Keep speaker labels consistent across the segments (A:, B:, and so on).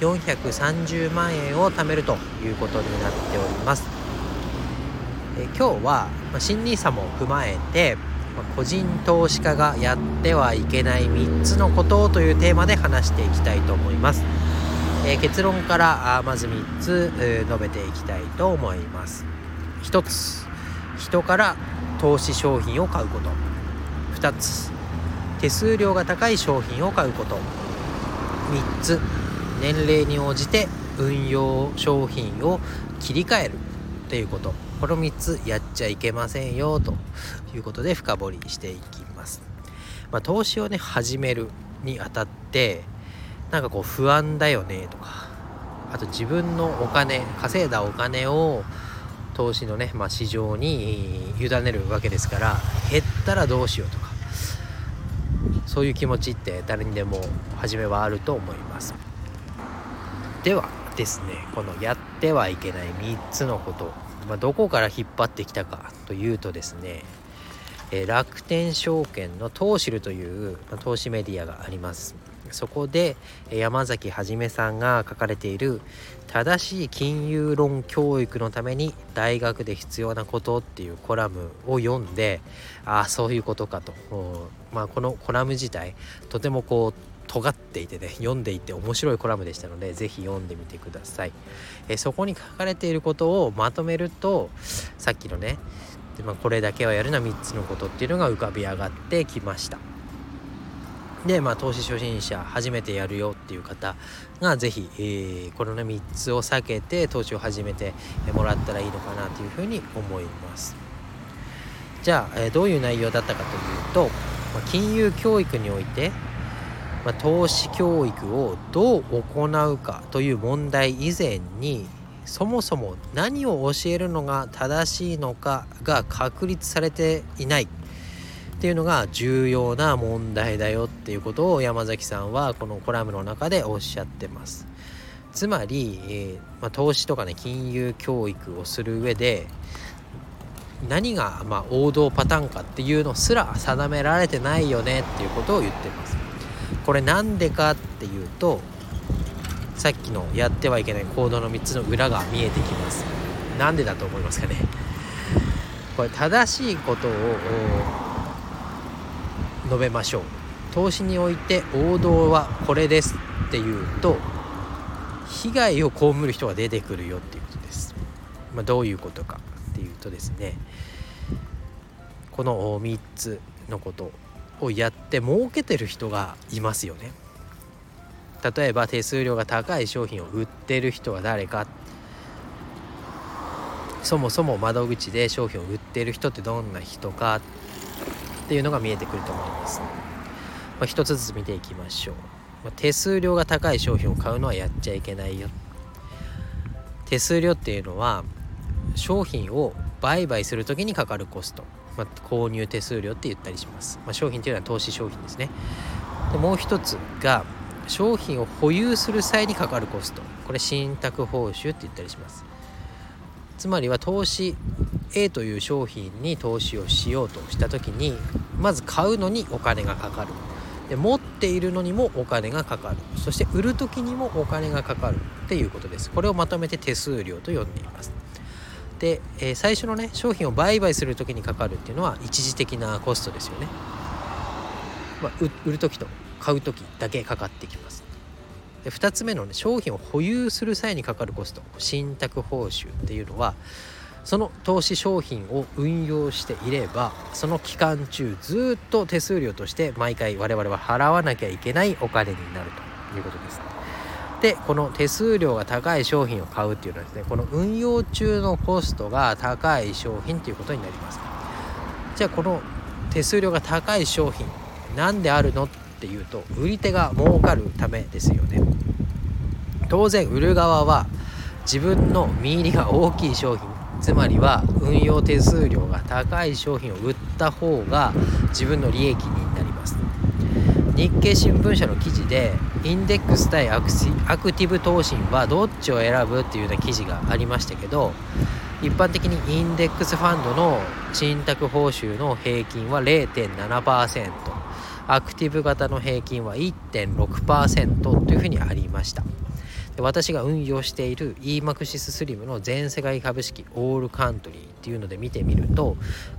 A: 430万円を貯めるということになっております。え今日は、ま新 NISA も踏まえて、ま個人投資家がやってはいけない3つのことというテーマで話していきたいと思います、え、結論からあまず3つ、述べていきたいと思います。1つ人から投資商品を買うこと。2つ手数料が高い商品を買うこと。3つ年齢に応じて運用商品を切り替えるということ。この3つやっちゃいけませんよということで深掘りしていきます、まあ、投資をね始めるにあたってなんかこう不安だよねとかあと自分のお金稼いだお金を投資のね、まあ、市場に委ねるわけですから減ったらどうしようとかそういう気持ちって誰にでも初めはあると思います。ではですねこのやってはいけない3つのこと、まあ、どこから引っ張ってきたかというとですね、え楽天証券のトーシルという、まあ、投資メディアがあります。そこで山崎はじめさんが書かれている正しい金融論教育のために大学で必要なことっていうコラムを読んでああそういうことかと、まあ、このコラム自体とてもこう尖っていてね読んでいて面白いコラムでしたので是非読んでみてください、えそこに書かれていることをまとめるとさっきのねで、まあ、これだけはやるな3つのことっていうのが浮かび上がってきました。でまあ投資初心者初めてやるよっていう方が是非、えー、このね3つを避けて投資を始めてもらったらいいのかなというふうに思います。じゃあ、え、どういう内容だったかというと、ま、金融教育においてまあ、投資教育をどう行うかという問題以前にそもそも何を教えるのが正しいのかが確立されていないっていうのが重要な問題だよっていうことを山崎さんはこのコラムの中でおっしゃってます。つまり、えー、まあ、投資とかね金融教育をする上で何がま王道パターンかっていうのすら定められてないよねっていうことを言ってます。これなんでかっていうとさっきのやってはいけない行動の3つの裏が見えてきます。なんでだと思いますかね？これ正しいことを述べましょう。投資において王道はこれですっていうと被害を被る人が出てくるよっていうことです、まあ、どういうことかっていうとですねこの3つのことをやって儲けてる人がいますよね。例えば手数料が高い商品を売ってる人は誰か。そもそも窓口で商品を売ってる人ってどんな人か。っていうのが見えてくると思います、まあ、一つずつ見ていきましょう、ま、手数料が高い商品を買うのはやっちゃいけないよ。手数料っていうのは商品を売買する時にかかるコスト。まあ、購入手数料って言ったりします、まあ、商品というのは投資商品ですね。でもう一つが商品を保有する際にかかるコスト。これ信託報酬って言ったりします。つまりは投資 A という商品に投資をしようとした時にまず買うのにお金がかかる。で持っているのにもお金がかかる。そして売る時にもお金がかかるっていうことです。これをまとめて手数料と呼んでいます。で、えー、最初のね商品を売買する時にかかるっていうのは一時的なコストですよね、まあ、売る時と買う時だけかかってきます。で2つ目のね商品を保有する際にかかるコスト。信託報酬っていうのはその投資商品を運用していればその期間中ずっと手数料として毎回我々は払わなきゃいけないお金になるということです。でこの手数料が高い商品を買うっていうのはですねこの運用中のコストが高い商品ということになります。じゃあこの手数料が高い商品何であるのっていうと売り手が儲かるためですよね。当然売る側は自分の見入りが大きい商品つまりは運用手数料が高い商品を売った方が自分の利益日経新聞社の記事でインデックス対アクアクティブ投信はどっちを選ぶっていうような記事がありましたけど一般的にインデックスファンドの信託報酬の平均は0.7%アクティブ型の平均は1.6%というふうにありました。で私が運用している EMAXIS スリムの全世界株式オールカントリーっていうので見てみると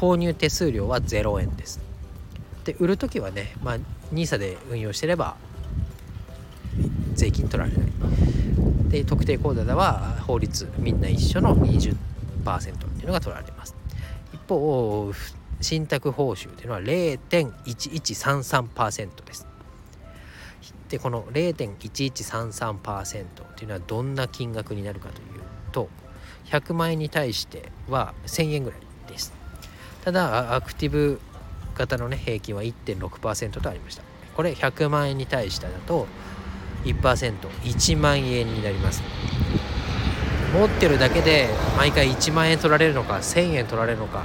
A: 購入手数料は0円です。で売る時はね、まあ、NISA で運用してれば税金取られない。で特定口座では法律みんな一緒の20%っていうのが取られます。一方信託報酬っていうのは0.1133%です。でこの0.1133%っていうのはどんな金額になるかというと100万円に対しては1000円ぐらいです。ただアクティブ型のね平均は1.6%とありました。これ100万円に対してだと 1%1 万円になります。持ってるだけで毎回1万円取られるのか1000円取られるのか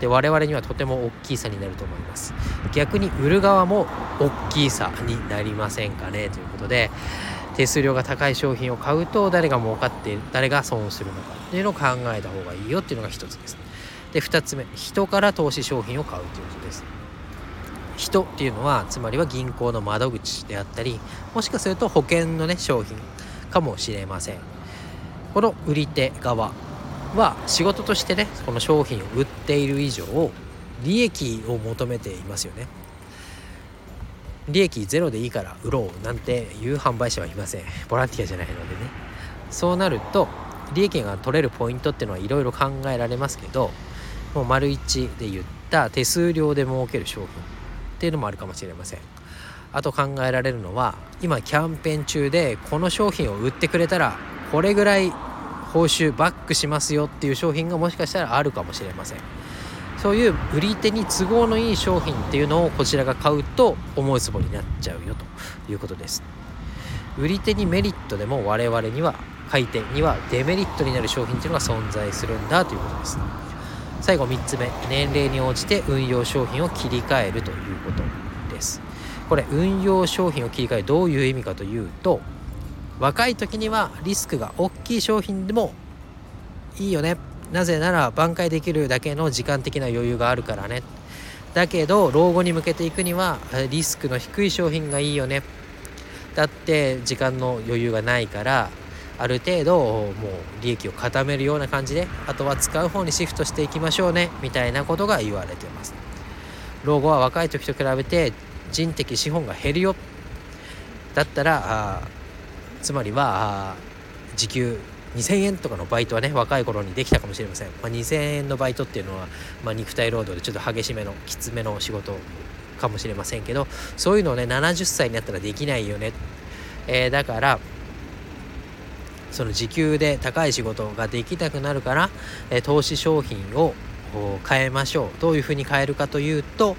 A: で我々にはとても大きい差になると思います。逆に売る側も大きい差になりませんかねということで手数料が高い商品を買うと誰が儲かって誰が損をするのかっていうのを考えた方がいいよっていうのが一つです。ねで2つ目人から投資商品を買うということです。人っていうのはつまりは銀行の窓口であったりもしかすると保険のね商品かもしれません。この売り手側は仕事としてねこの商品を売っている以上利益を求めていますよね。利益ゼロでいいから売ろうなんていう販売者はいません。ボランティアじゃないのでね。そうなると利益が取れるポイントっていうのはいろいろ考えられますけどもう丸一で言った手数料で儲ける商品っていうのもあるかもしれません。あと考えられるのは今キャンペーン中でこの商品を売ってくれたらこれぐらい報酬バックしますよっていう商品がもしかしたらあるかもしれません。そういう売り手に都合のいい商品っていうのをこちらが買うと思うつぼになっちゃうよということです。売り手にメリットでも我々には買い手にはデメリットになる商品っていうのが存在するんだということです。最後3つ目。年齢に応じて運用商品を切り替えるということです。これ運用商品を切り替えどういう意味かというと若い時にはリスクが大きい商品でもいいよね。なぜなら挽回できるだけの時間的な余裕があるからね。だけど老後に向けていくにはリスクの低い商品がいいよね。だって時間の余裕がないからある程度もう利益を固めるような感じであとは使う方にシフトしていきましょうねみたいなことが言われてます。老後は若い時と比べて人的資本が減るよ。だったらつまりは時給2000円とかのバイトはね若い頃にできたかもしれません、まあ、2000円のバイトっていうのは、まあ、肉体労働でちょっと激しめのきつめの仕事かもしれませんけどそういうのをね70歳になったらできないよね、えー、だからその時給で高い仕事ができなくなるから、え投資商品を変えましょう。どういうふうに変えるかというと、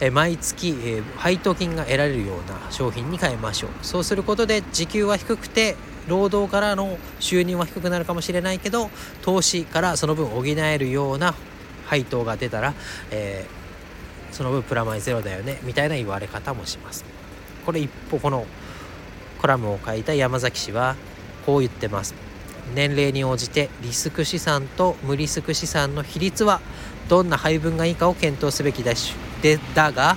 A: え毎月、え配当金が得られるような商品に変えましょう。そうすることで時給は低くて労働からの収入は低くなるかもしれないけど投資からその分補えるような配当が出たら、えー、その分プラマイゼロだよねみたいな言われ方もします。これ一方このコラムを書いた山崎氏はこう言ってます。年齢に応じてリスク資産と無リスク資産の比率はどんな配分がいいかを検討すべきだしでだが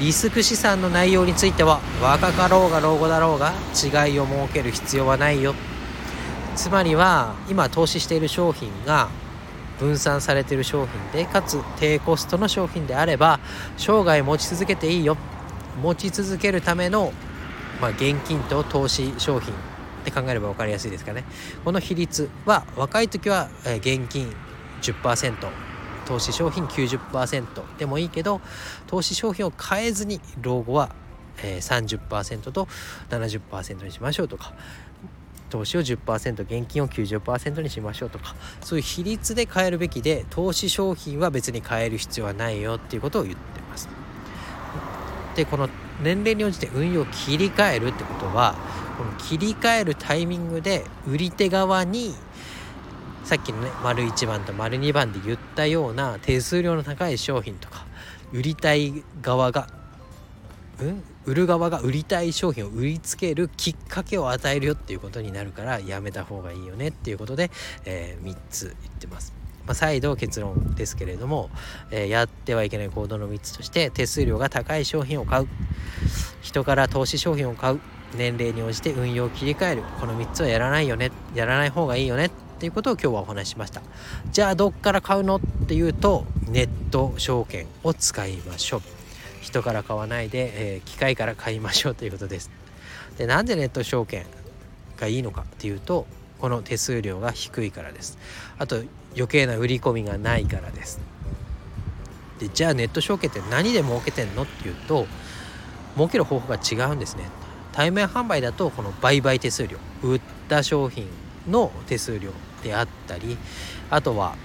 A: リスク資産の内容については若かろうが老後だろうが違いを設ける必要はないよ。つまりは今投資している商品が分散されている商品でかつ低コストの商品であれば生涯持ち続けていいよ。持ち続けるための、まあ、現金と投資商品って考えれば分かりやすいですかね。この比率は若い時は現金10%投資商品90%でもいいけど投資商品を変えずに老後は30%と70%にしましょうとか投資を10%現金を90%にしましょうとかそういう比率で変えるべきで投資商品は別に変える必要はないよっていうことを言ってます。でこの年齢に応じて運用を切り替えるってことはこの切り替えるタイミングで売り手側にさっきのね丸1番と丸2番で言ったような手数料の高い商品とか売りたい側がうん？売る側が売りたい商品を売りつけるきっかけを与えるよっていうことになるからやめた方がいいよねっていうことで、えー、3つ言ってます。まあ、再度結論ですけれども、えー、やってはいけない行動の3つとして手数料が高い商品を買う。人から投資商品を買う。年齢に応じて運用を切り替える。この3つはやらないよね。やらない方がいいよね。っていうことを今日はお話ししました。じゃあどっから買うの？っていうとネット証券を使いましょう。人から買わないで、えー、機械から買いましょうということです。でなんでネット証券がいいのかっていうとこの手数料が低いからです。あと余計な売り込みがないからです。でじゃあネット証券って何で儲けてんの？っていうと儲ける方法が違うんですね。対面販売だとこの売買手数料売った商品の手数料であったりあとは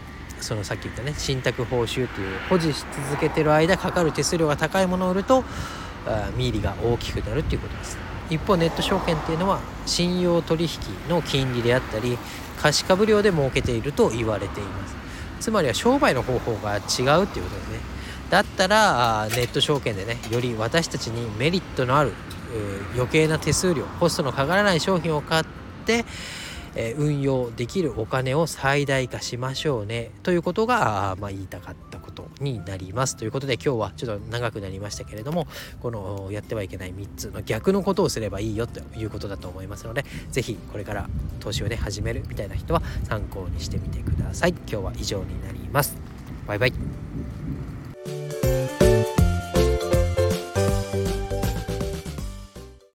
A: そのさっき言ったね信託報酬という保持し続けてる間かかる手数料が高いものを売ると見入りが大きくなるっていうことです。一方ネット証券っていうのは信用取引の金利であったり貸株料で儲けていると言われています。つまりは商売の方法が違うっていうことですね。だったらネット証券でねより私たちにメリットのある余計な手数料コストのかからない商品を買ってえ運用できるお金を最大化しましょうね。ということが、まあ、言いたかったことになります。ということで今日はちょっと長くなりましたけれどもこのやってはいけない3つの逆のことをすればいいよということだと思いますので是非これから投資をね始めるみたいな人は参考にしてみてください。今日は以上になります。バイバイ。